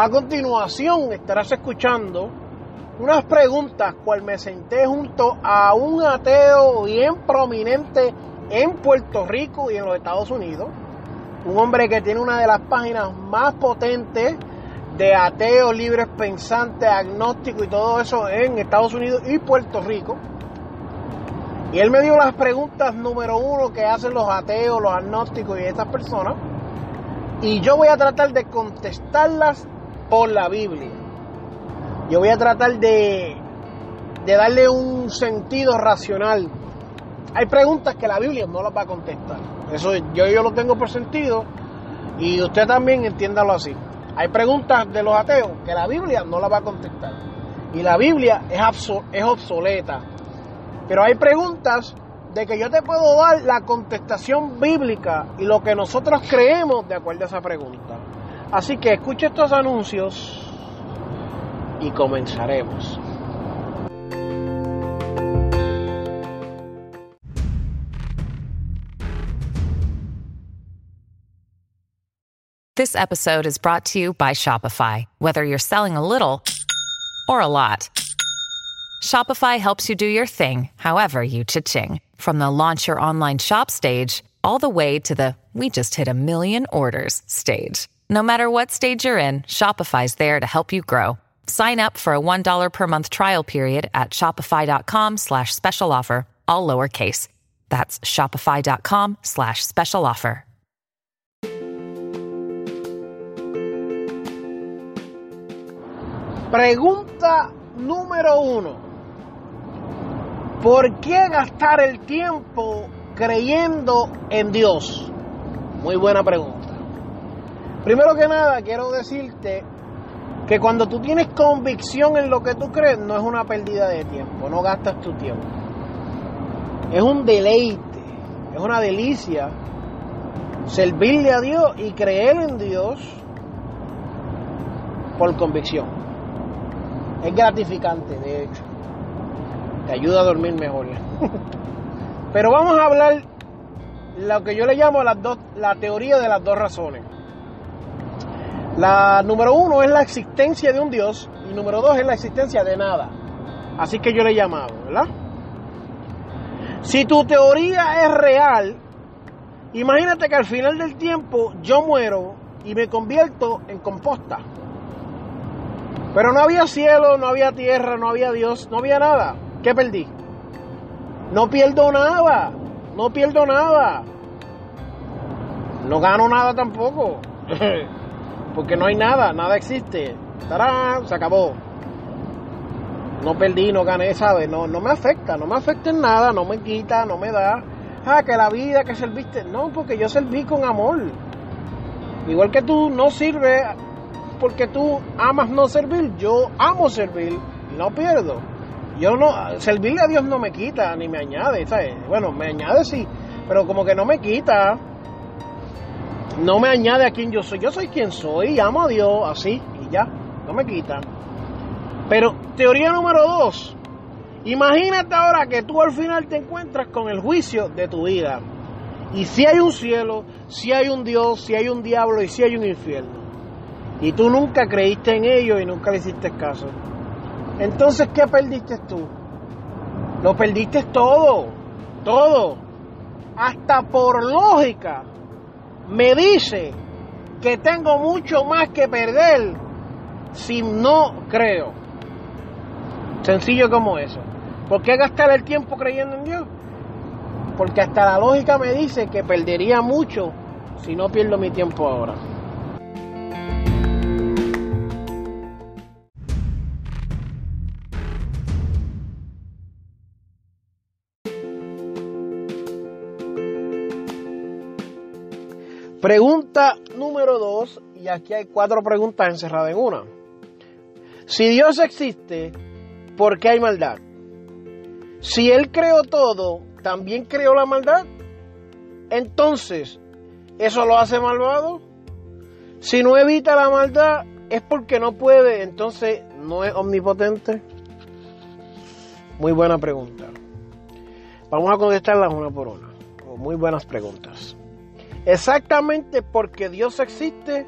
A continuación estarás escuchando unas preguntas cual me senté junto a un ateo bien prominente en Puerto Rico y en los Estados Unidos. Un hombre que tiene una de las páginas más potentes de ateos, libres pensantes, agnósticos y todo eso en Estados Unidos y Puerto Rico. Y él me dio las preguntas número uno que hacen los ateos, los agnósticos y estas personas. Y yo voy a tratar de contestarlas por la Biblia. Yo voy a tratar de, de darle un sentido racional. Hay preguntas que la Biblia no las va a contestar. Eso yo, yo lo tengo por sentido y usted también entiéndalo así. Hay preguntas de los ateos que la Biblia no las va a contestar. Y la Biblia es, es obsoleta. Pero hay preguntas de que yo te puedo dar la contestación bíblica y lo que nosotros creemos de acuerdo a esa pregunta. Así que escuche estos anuncios y comenzaremos. This episode is brought to you by Shopify. Whether you're selling a little or a lot, Shopify helps you do your thing, however you cha-ching. From the launch your online shop stage, all the way to the we just hit a million orders stage. No matter what stage you're in, Shopify's there to help you grow. Sign up for a $1 per month trial period at shopify.com slash special offer, all lowercase. That's shopify.com slash special offer. Pregunta número uno. ¿Por qué gastar el tiempo creyendo en Dios? Muy buena pregunta. Primero que nada, quiero decirte que cuando tú tienes convicción en lo que tú crees, no es una pérdida de tiempo, no gastas tu tiempo. Es un deleite, es una delicia servirle a Dios y creer en Dios por convicción. Es gratificante, de hecho. Te ayuda a dormir mejor. Pero vamos a hablar lo que yo le llamo las dos, la teoría de las dos razones. La número uno es la existencia de un Dios y número dos es la existencia de nada. Así que yo le he llamado, ¿verdad? Si tu teoría es real, imagínate que al final del tiempo yo muero y me convierto en composta. Pero no había cielo, no había tierra, no había Dios, no había nada. ¿Qué perdí? No pierdo nada, no pierdo nada. No gano nada tampoco. porque no hay nada, nada existe. ¡Tarán! Se acabó. No perdí, no gané, ¿sabes? No, no me afecta, no me afecta en nada, no me quita, no me da. Ah, que la vida que serviste. No, porque yo serví con amor. Igual que tú no sirves porque tú amas no servir, yo amo servir y no pierdo. Yo no, servirle a Dios no me quita ni me añade, ¿sabes? Bueno, me añade sí, pero como que no me quita no me añade a quien yo soy. Yo soy quien soy, amo a Dios, así, y ya, no me quita. Pero teoría número dos, imagínate ahora que tú al final te encuentras con el juicio de tu vida. Y si hay un cielo, si hay un Dios, si hay un diablo y si hay un infierno. Y tú nunca creíste en ello y nunca le hiciste caso. Entonces, ¿qué perdiste tú? Lo perdiste todo, todo. Hasta por lógica, me dice que tengo mucho más que perder si no creo. Sencillo como eso. ¿Por qué gastar el tiempo creyendo en Dios? Porque hasta la lógica me dice que perdería mucho si no pierdo mi tiempo ahora. Pregunta número dos, y aquí hay cuatro preguntas encerradas en una. Si Dios existe, ¿por qué hay maldad? Si Él creó todo, ¿también creó la maldad? Entonces, ¿eso lo hace malvado? Si no evita la maldad, es porque no puede, entonces no es omnipotente. Muy buena pregunta. Vamos a contestarlas una por una. Muy buenas preguntas. Exactamente porque Dios existe,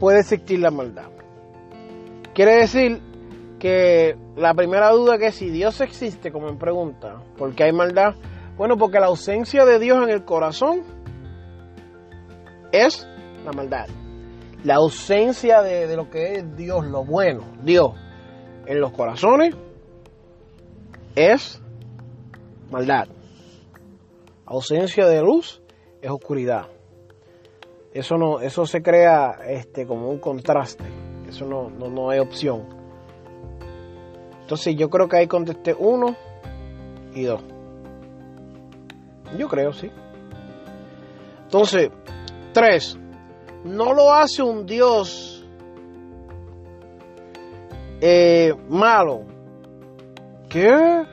puede existir la maldad. Quiere decir que la primera duda que es si Dios existe, como en pregunta, ¿por qué hay maldad? Bueno, porque la ausencia de Dios en el corazón es la maldad. La ausencia de, de lo que es Dios, lo bueno, Dios, en los corazones es maldad. Ausencia de luz es oscuridad. Eso no, eso se crea este, como un contraste. Eso no, no, no hay opción. Entonces yo creo que ahí contesté uno y dos. Yo creo, sí. Entonces, tres. No lo hace un Dios eh, malo. ¿Qué?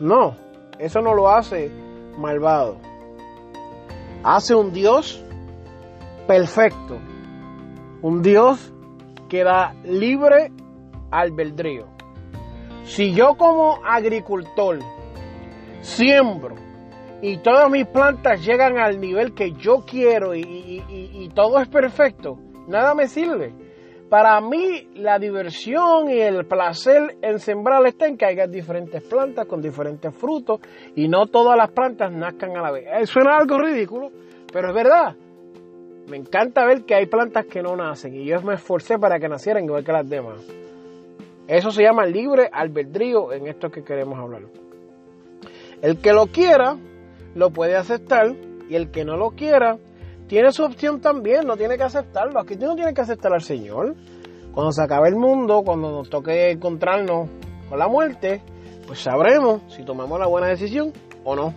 No, eso no lo hace malvado. Hace un Dios perfecto. Un Dios que da libre albedrío. Si yo como agricultor siembro y todas mis plantas llegan al nivel que yo quiero y, todo es perfecto, nada me sirve. Para mí la diversión y el placer en sembrar está en que haya diferentes plantas con diferentes frutos y no todas las plantas nazcan a la vez. Eh, suena algo ridículo, pero es verdad. Me encanta ver que hay plantas que no nacen y yo me esforcé para que nacieran igual que las demás. Eso se llama libre albedrío en esto que queremos hablar. El que lo quiera, lo puede aceptar y el que no lo quiera, tiene su opción también, no tiene que aceptarlo. Aquí tú no tienes que aceptar al Señor. Cuando se acabe el mundo, cuando nos toque encontrarnos con la muerte, pues sabremos si tomamos la buena decisión o no.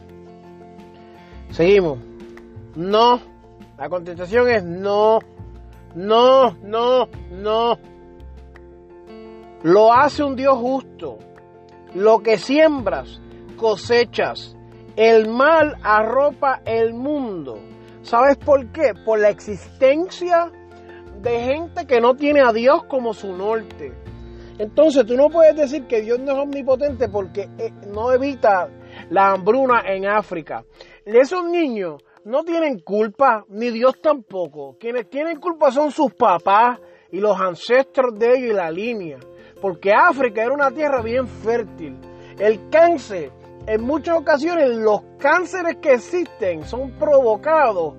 Seguimos. No la contestación es no, no, no, no. Lo hace un Dios justo. Lo que siembras, cosechas. El mal arropa el mundo. ¿Sabes por qué? Por la existencia de gente que no tiene a Dios como su norte. Entonces tú no puedes decir que Dios no es omnipotente porque eh, no evita la hambruna en África. Esos niños no tienen culpa, ni Dios tampoco. Quienes tienen culpa son sus papás y los ancestros de ellos y la línea. Porque África era una tierra bien fértil. El cáncer, en muchas ocasiones los cánceres que existen son provocados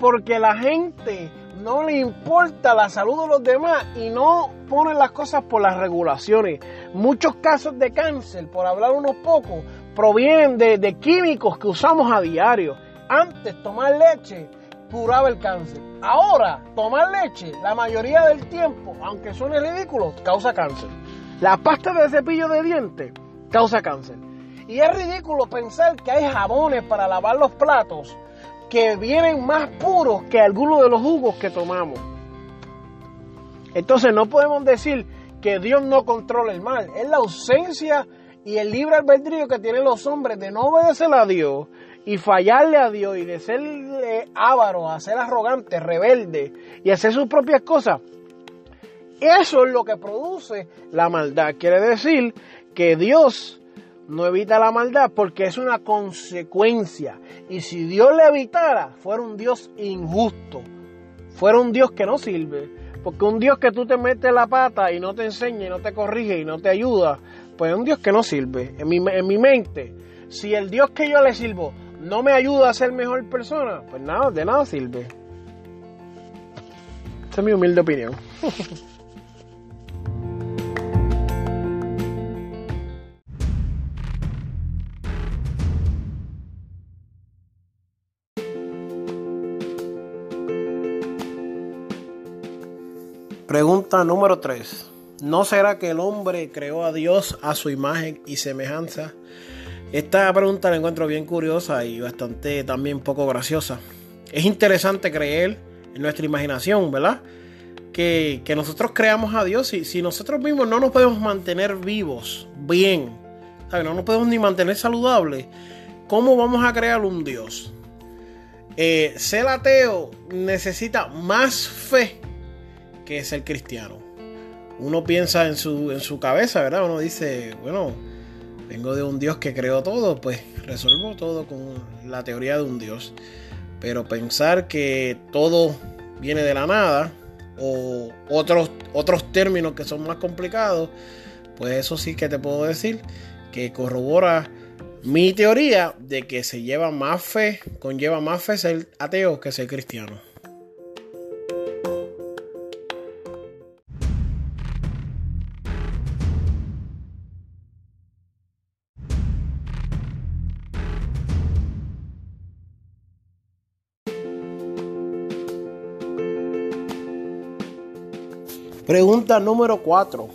porque la gente no le importa la salud de los demás y no pone las cosas por las regulaciones. Muchos casos de cáncer, por hablar unos pocos, provienen de, de químicos que usamos a diario. Antes tomar leche curaba el cáncer. Ahora, tomar leche, la mayoría del tiempo, aunque suene ridículo, causa cáncer. La pasta de cepillo de dientes causa cáncer. Y es ridículo pensar que hay jabones para lavar los platos que vienen más puros que algunos de los jugos que tomamos. Entonces no podemos decir que Dios no controla el mal. Es la ausencia y el libre albedrío que tienen los hombres de no obedecer a Dios y fallarle a Dios y de ser avaro, a ser arrogante, rebelde y hacer sus propias cosas, eso es lo que produce la maldad. Quiere decir que Dios no evita la maldad porque es una consecuencia. Y si Dios le evitara, fuera un Dios injusto, fuera un Dios que no sirve. Porque un Dios que tú te metes la pata y no te enseña y no te corrige y no te ayuda, pues es un Dios que no sirve. En mi, en mi mente, si el Dios que yo le sirvo no me ayuda a ser mejor persona, pues nada, de nada sirve. Esa es mi humilde opinión. Pregunta número 3. ¿No será que el hombre creó a Dios a su imagen y semejanza? Esta pregunta la encuentro bien curiosa y bastante también poco graciosa. es interesante creer en nuestra imaginación, ¿verdad? Que, nosotros creamos a Dios y si nosotros mismos no nos podemos mantener vivos, bien, no nos podemos ni mantener saludables, ¿cómo vamos a crear un Dios? Eh, ser ateo necesita más fe que ser cristiano. Uno piensa en su, en su cabeza, ¿verdad? Uno dice, bueno, vengo de un Dios que creó todo, pues resuelvo todo con la teoría de un Dios. Pero pensar que todo viene de la nada o otros, otros términos que son más complicados, pues eso sí que te puedo decir que corrobora mi teoría de que se lleva más fe, conlleva más fe ser ateo que ser cristiano. Número 4.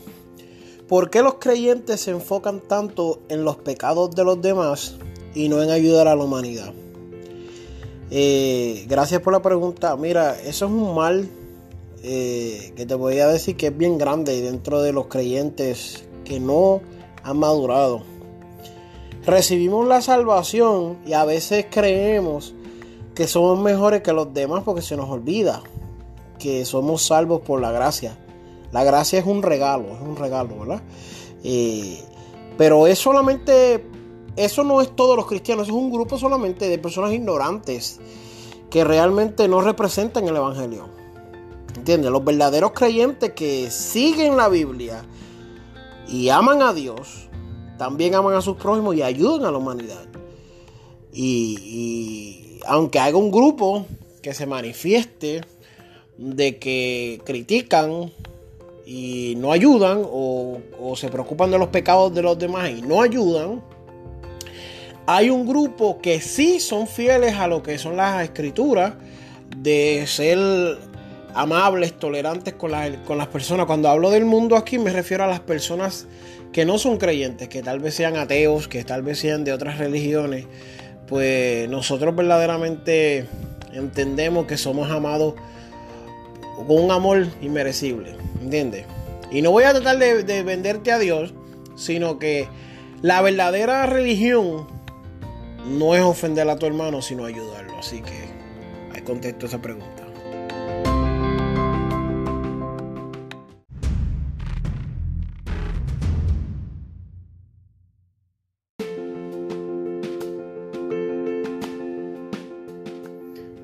¿Por qué los creyentes se enfocan tanto en los pecados de los demás y no en ayudar a la humanidad? Eh, gracias por la pregunta. Mira, eso es un mal eh, que te voy a decir que es bien grande dentro de los creyentes que no han madurado. Recibimos la salvación y a veces creemos que somos mejores que los demás porque se nos olvida que somos salvos por la gracia. La gracia es un regalo, es un regalo, ¿verdad? Pero es solamente, eso no es todos los cristianos, es un grupo solamente de personas ignorantes que realmente no representan el Evangelio. ¿Entiendes? Los verdaderos creyentes que siguen la Biblia y aman a Dios, también aman a sus prójimos y ayudan a la humanidad. Y aunque haya un grupo que se manifieste de que critican y no ayudan o, se preocupan de los pecados de los demás y no ayudan, hay un grupo que sí son fieles a lo que son las escrituras, de ser amables, tolerantes con, con las personas. Cuando hablo del mundo aquí me refiero a las personas que no son creyentes, que tal vez sean ateos, que tal vez sean de otras religiones. Pues nosotros verdaderamente entendemos que somos amados con un amor inmerecible. ¿Entiendes? Y no voy a tratar de, venderte a Dios, sino que la verdadera religión no es ofender a tu hermano, sino ayudarlo. Así que ahí contesto esa pregunta.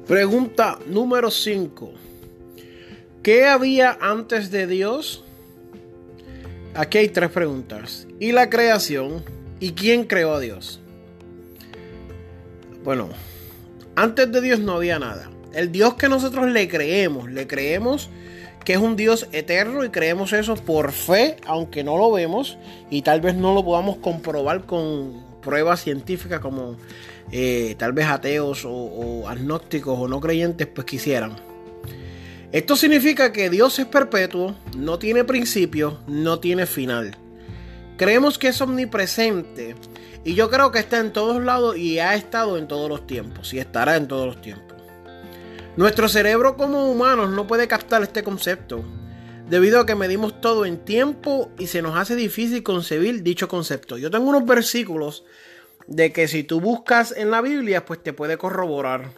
Pregunta número 5. ¿Qué había antes de Dios? Aquí hay tres preguntas. ¿Y la creación? ¿Y quién creó a Dios? Bueno, antes de Dios no había nada. El Dios que nosotros le creemos, le creemos que es un Dios eterno y creemos eso por fe, aunque no lo vemos y tal vez no lo podamos comprobar con pruebas científicas como eh, tal vez ateos o, o agnósticos o no creyentes pues quisieran. Esto significa que Dios es perpetuo, no tiene principio, no tiene final. Creemos que es omnipresente y yo creo que está en todos lados y ha estado en todos los tiempos y estará en todos los tiempos. Nuestro cerebro como humanos no puede captar este concepto, debido a que medimos todo en tiempo y se nos hace difícil concebir dicho concepto. Yo tengo unos versículos de que si tú buscas en la Biblia, pues te puede corroborar.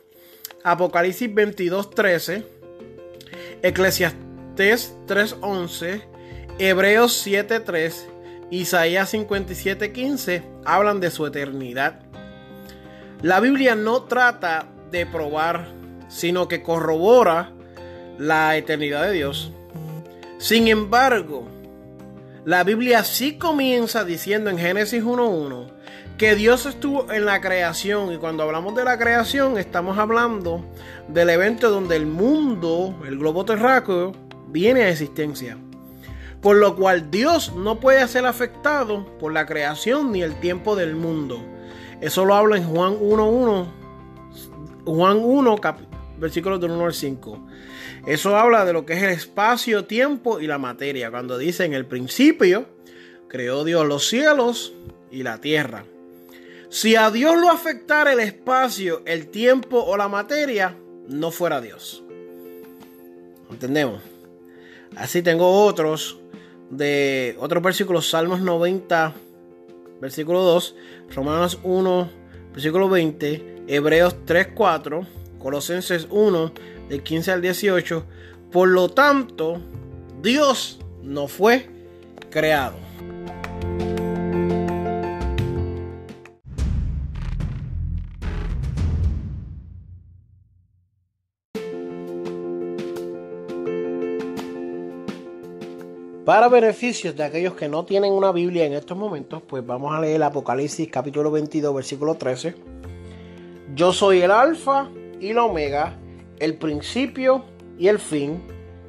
Apocalipsis 22:13 Eclesiastés 3.11, Hebreos 7.3, Isaías 57.15 hablan de su eternidad. La Biblia no trata de probar, sino que corrobora la eternidad de Dios. Sin embargo, la Biblia sí comienza diciendo en Génesis 1.1 que Dios estuvo en la creación y cuando hablamos de la creación estamos hablando del evento donde el mundo, el globo terráqueo, viene a existencia. Por lo cual Dios no puede ser afectado por la creación ni el tiempo del mundo. Eso lo habla en Juan 1.1, Juan 1, versículos del 1 al 5. Eso habla de lo que es el espacio, tiempo y la materia. Cuando dice en el principio, creó Dios los cielos y la tierra. Si a Dios lo afectara el espacio, el tiempo o la materia, no fuera Dios. ¿Entendemos? Así tengo otros de otros versículos, Salmos 90, versículo 2, Romanos 1, versículo 20, Hebreos 3, 4, Colosenses 1, de 15 al 18. Por lo tanto, Dios no fue creado. Para beneficios de aquellos que no tienen una Biblia en estos momentos, pues vamos a leer Apocalipsis capítulo 22, versículo 13. Yo soy el alfa y la omega, el principio y el fin,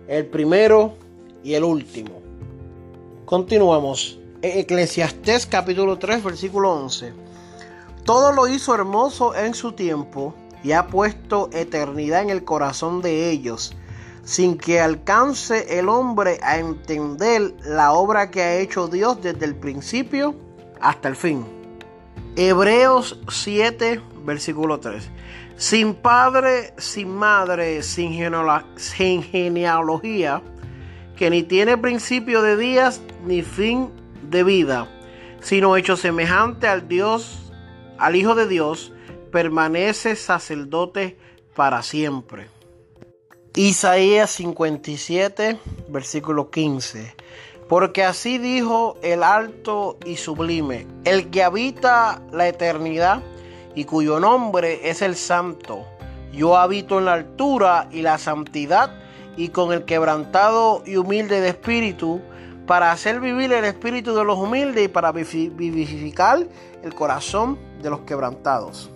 el primero y el último. Continuamos. Eclesiastés capítulo 3, versículo 11. Todo lo hizo hermoso en su tiempo y ha puesto eternidad en el corazón de ellos sin que alcance el hombre a entender la obra que ha hecho Dios desde el principio hasta el fin. Hebreos 7, versículo 3. Sin padre, sin madre, sin, genealogía, que ni tiene principio de días ni fin de vida, sino hecho semejante al Dios, al Hijo de Dios, permanece sacerdote para siempre. Isaías 57, versículo 15. Porque así dijo el alto y sublime, el que habita la eternidad y cuyo nombre es el santo. Yo habito en la altura y la santidad y con el quebrantado y humilde de espíritu, para hacer vivir el espíritu de los humildes y para vivificar el corazón de los quebrantados.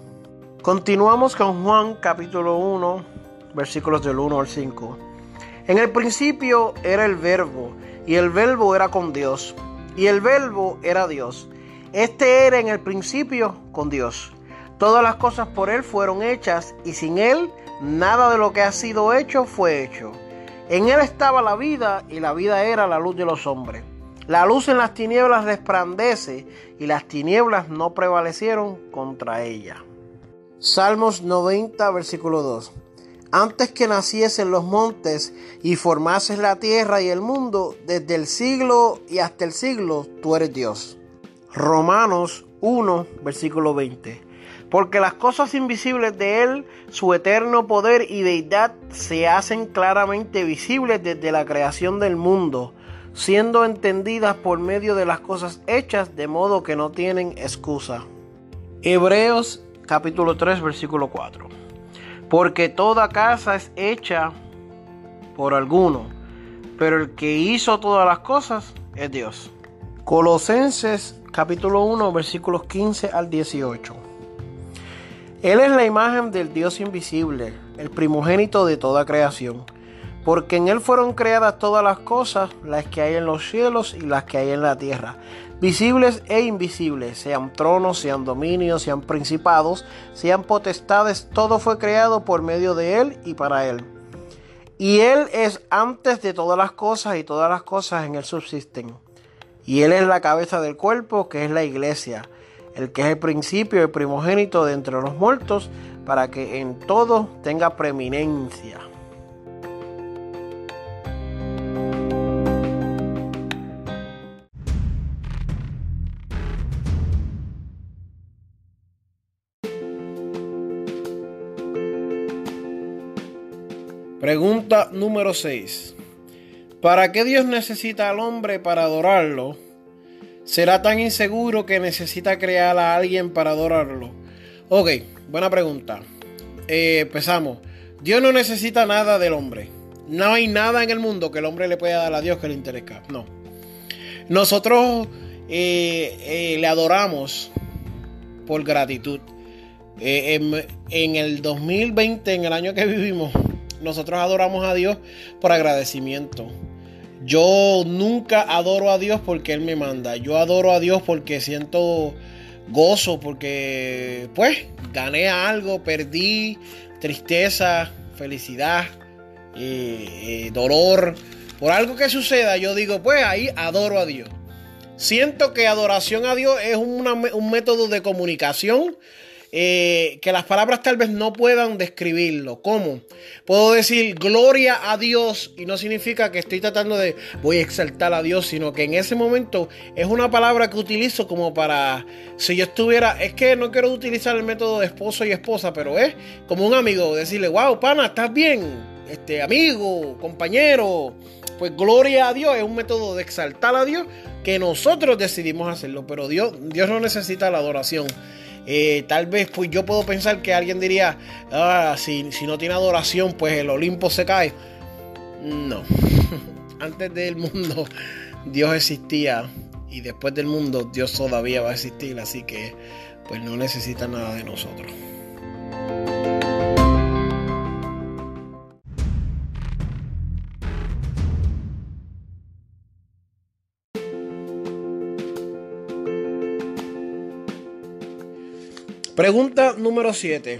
Continuamos con Juan capítulo 1, versículos del 1 al 5. En el principio era el verbo, y el verbo era con Dios, y el verbo era Dios. Este era en el principio con Dios. Todas las cosas por Él fueron hechas, y sin Él nada de lo que ha sido hecho fue hecho. En Él estaba la vida, y la vida era la luz de los hombres. La luz en las tinieblas resplandece, y las tinieblas no prevalecieron contra ella. Salmos 90, versículo 2 antes que naciesen los montes y formases la tierra y el mundo, desde el siglo y hasta el siglo, tú eres Dios. Romanos 1, versículo 20. Porque las cosas invisibles de Él, su eterno poder y deidad, se hacen claramente visibles desde la creación del mundo, siendo entendidas por medio de las cosas hechas, de modo que no tienen excusa. Hebreos capítulo 3, versículo 4 porque toda casa es hecha por alguno, pero el que hizo todas las cosas es Dios. Colosenses capítulo 1 versículos 15 al 18. Él es la imagen del Dios invisible, el primogénito de toda creación, porque en Él fueron creadas todas las cosas, las que hay en los cielos y las que hay en la tierra, visibles e invisibles, sean tronos, sean dominios, sean principados, sean potestades, todo fue creado por medio de Él y para Él. Y Él es antes de todas las cosas y todas las cosas en Él subsisten. Y Él es la cabeza del cuerpo, que es la iglesia, el que es el principio, el primogénito de entre los muertos, para que en todo tenga preeminencia. Número 6. ¿Para qué Dios necesita al hombre para adorarlo? ¿Será tan inseguro que necesita crear a alguien para adorarlo? Ok, buena pregunta. Eh, empezamos. Dios no necesita nada del hombre. No hay nada en el mundo que el hombre le pueda dar a Dios que le interese. No. Nosotros eh, eh, le adoramos por gratitud. en, en el 2020, en el año que vivimos, nosotros adoramos a Dios por agradecimiento. Yo nunca adoro a Dios porque Él me manda. Yo adoro a Dios porque siento gozo, porque pues gané algo, perdí tristeza, felicidad, eh, eh, dolor. Por algo que suceda, yo digo, pues ahí adoro a Dios. Siento que adoración a Dios es un método de comunicación eh, que las palabras tal vez no puedan describirlo. ¿Cómo? Puedo decir gloria a Dios y no significa que estoy tratando de voy a exaltar a Dios, sino que en ese momento es una palabra que utilizo como para, si yo estuviera, es que no quiero utilizar el método de esposo y esposa, pero es como un amigo, decirle, wow, pana, ¿estás bien? Este amigo, compañero, pues gloria a Dios es un método de exaltar a Dios que nosotros decidimos hacerlo, pero Dios, Dios no necesita la adoración. Eh, tal vez pues yo puedo pensar que alguien diría, ah, si, si no tiene adoración, pues el Olimpo se cae. No, antes del mundo Dios existía y después del mundo Dios todavía va a existir, así que pues no necesita nada de nosotros. Pregunta número 7.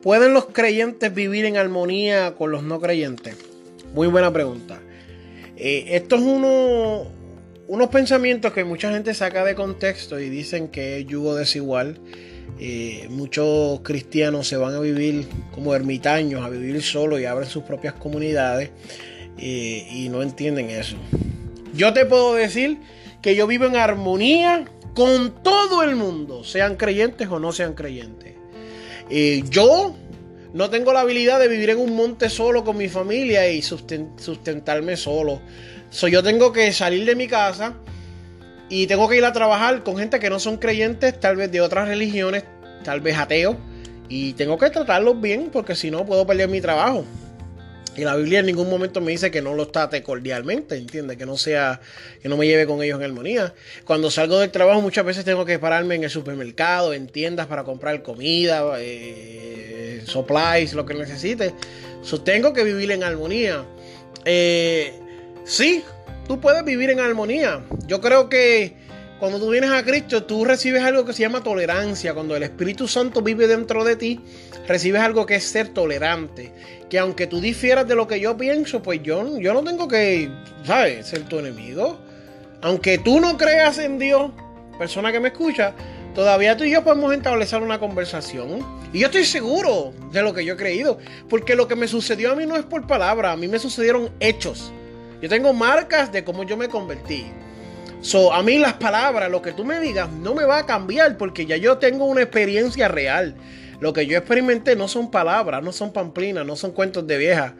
¿Pueden los creyentes vivir en armonía con los no creyentes? Muy buena pregunta. Eh, esto es uno, unos pensamientos que mucha gente saca de contexto y dicen que es yugo desigual. Eh, muchos cristianos se van a vivir como ermitaños, a vivir solos y abren sus propias comunidades eh, y no entienden eso. Yo te puedo decir que yo vivo en armonía con todo el mundo, sean creyentes o no sean creyentes. Eh, yo no tengo la habilidad de vivir en un monte solo con mi familia y sustentarme solo. So, yo tengo que salir de mi casa y tengo que ir a trabajar con gente que no son creyentes, tal vez de otras religiones, tal vez ateos. Y tengo que tratarlos bien porque si no puedo perder mi trabajo. Y la Biblia en ningún momento me dice que no los trate cordialmente, ¿entiendes? Que no sea, que no me lleve con ellos en armonía. Cuando salgo del trabajo muchas veces tengo que pararme en el supermercado, en tiendas para comprar comida, eh, supplies, lo que necesite. So, tengo que vivir en armonía. Eh, sí, tú puedes vivir en armonía. Yo creo que cuando tú vienes a Cristo, tú recibes algo que se llama tolerancia. Cuando el Espíritu Santo vive dentro de ti, recibes algo que es ser tolerante. Que aunque tú difieras de lo que yo pienso, pues yo, yo no tengo que, ¿sabes?, ser tu enemigo. Aunque tú no creas en Dios, persona que me escucha, todavía tú y yo podemos establecer una conversación. Y yo estoy seguro de lo que yo he creído. Porque lo que me sucedió a mí no es por palabra, a mí me sucedieron hechos. Yo tengo marcas de cómo yo me convertí. So, a mí las palabras, lo que tú me digas, no me va a cambiar porque ya yo tengo una experiencia real. Lo que yo experimenté no son palabras, no son pamplinas, no son cuentos de vieja.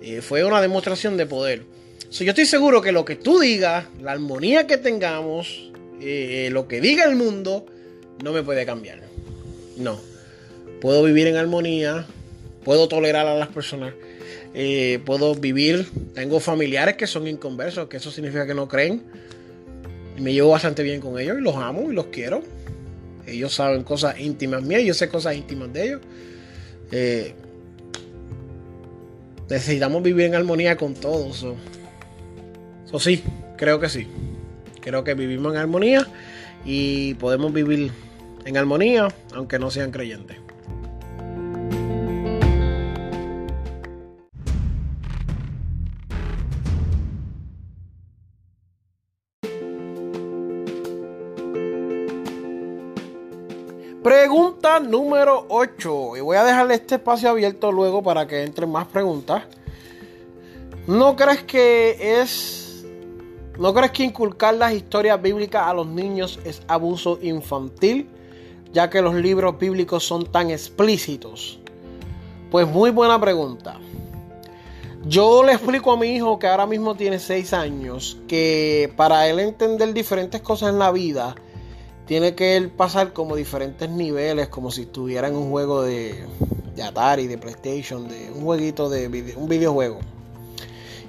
Eh, fue una demostración de poder. So, yo estoy seguro que lo que tú digas, la armonía que tengamos, eh, lo que diga el mundo, no me puede cambiar. No. Puedo vivir en armonía, puedo tolerar a las personas, eh, puedo vivir. Tengo familiares que son inconversos, que eso significa que no creen me llevo bastante bien con ellos y los amo y los quiero. Ellos saben cosas íntimas mías, yo sé cosas íntimas de ellos. Eh, necesitamos vivir en armonía con todos. Eso sí, creo que sí. Creo que vivimos en armonía y podemos vivir en armonía aunque no sean creyentes. Número 8. Y voy a dejarle este espacio abierto luego para que entren más preguntas. ¿No crees que es... ¿No crees que inculcar las historias bíblicas a los niños es abuso infantil? Ya que los libros bíblicos son tan explícitos. Pues muy buena pregunta. Yo le explico a mi hijo que ahora mismo tiene 6 años que para él entender diferentes cosas en la vida, tiene que pasar como diferentes niveles, como si estuviera en un juego de, de Atari, de PlayStation, de un jueguito de un videojuego.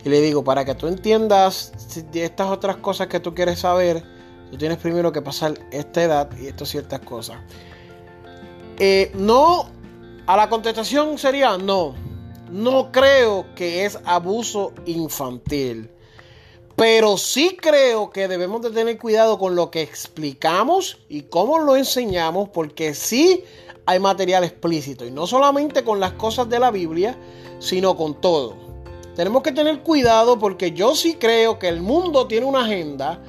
Y le digo, para que tú entiendas estas otras cosas que tú quieres saber, tú tienes primero que pasar esta edad y estas ciertas cosas. Eh, no, a la contestación sería no. No creo que es abuso infantil. Pero sí creo que debemos de tener cuidado con lo que explicamos y cómo lo enseñamos, porque sí hay material explícito, y no solamente con las cosas de la Biblia, sino con todo. Tenemos que tener cuidado porque yo sí creo que el mundo tiene una agenda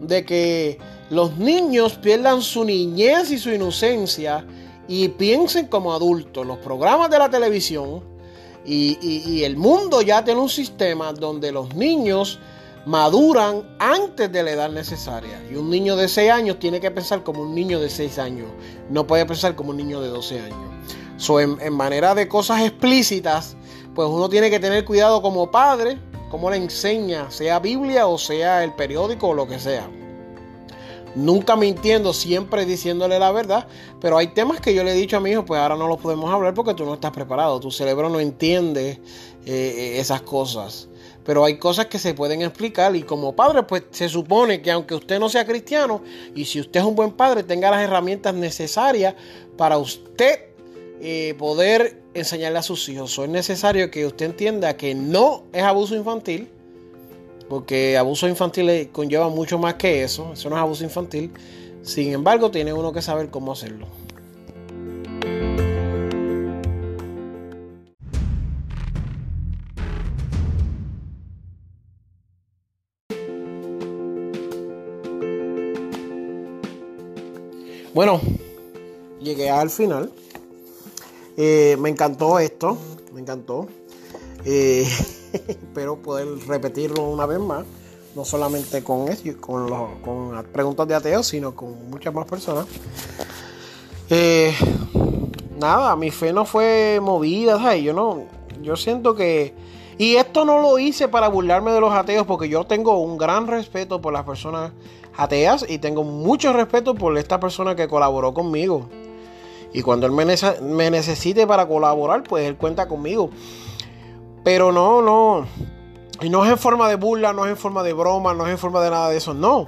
de que los niños pierdan su niñez y su inocencia y piensen como adultos. Los programas de la televisión y, y el mundo ya tiene un sistema donde los niños maduran antes de la edad necesaria. Y un niño de 6 años tiene que pensar como un niño de 6 años. No puede pensar como un niño de 12 años. So, en, manera de cosas explícitas, pues uno tiene que tener cuidado como padre, como le enseña, sea Biblia o sea el periódico o lo que sea. Nunca mintiendo, siempre diciéndole la verdad, pero hay temas que yo le he dicho a mi hijo, pues ahora no los podemos hablar porque tú no estás preparado, tu cerebro no entiende eh, esas cosas pero hay cosas que se pueden explicar y como padre pues se supone que aunque usted no sea cristiano y si usted es un buen padre tenga las herramientas necesarias para usted eh, poder enseñarle a sus hijos. es necesario que usted entienda que no es abuso infantil, porque abuso infantil conlleva mucho más que eso, eso no es abuso infantil. Sin embargo, tiene uno que saber cómo hacerlo. Bueno, llegué al final. Eh, me encantó esto, me encantó. Eh, espero poder repetirlo una vez más, no solamente con, con, con las preguntas de ateos, sino con muchas más personas. Eh, nada, mi fe no fue movida, ¿sabes? Yo no, yo siento que y esto no lo hice para burlarme de los ateos, porque yo tengo un gran respeto por las personas ateas y tengo mucho respeto por esta persona que colaboró conmigo. Y cuando él me, necesite para colaborar, pues él cuenta conmigo. Pero no, no. Y no es en forma de burla, no es en forma de broma, no es en forma de nada de eso. No.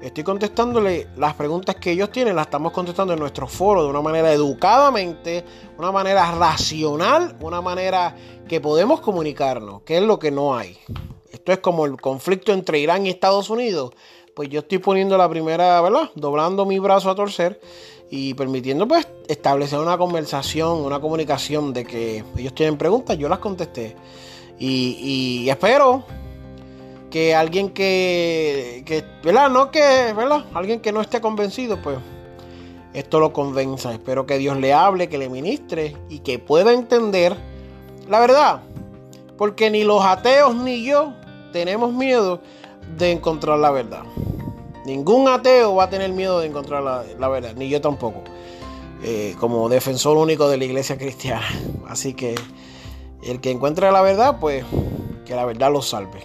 Estoy contestándole las preguntas que ellos tienen, las estamos contestando en nuestro foro de una manera educadamente, una manera racional, una manera que podemos comunicarnos, que es lo que no hay. Esto es como el conflicto entre Irán y Estados Unidos. Pues yo estoy poniendo la primera, ¿verdad? Doblando mi brazo a torcer y permitiendo pues establecer una conversación, una comunicación de que ellos tienen preguntas, yo las contesté. Y, espero que alguien que, que, ¿verdad? No que, ¿verdad? Alguien que no esté convencido, pues esto lo convenza. Espero que Dios le hable, que le ministre y que pueda entender la verdad. Porque ni los ateos ni yo tenemos miedo de encontrar la verdad. Ningún ateo va a tener miedo de encontrar la, verdad, ni yo tampoco. Eh, como defensor único de la iglesia cristiana. Así que el que encuentre la verdad, pues que la verdad lo salve.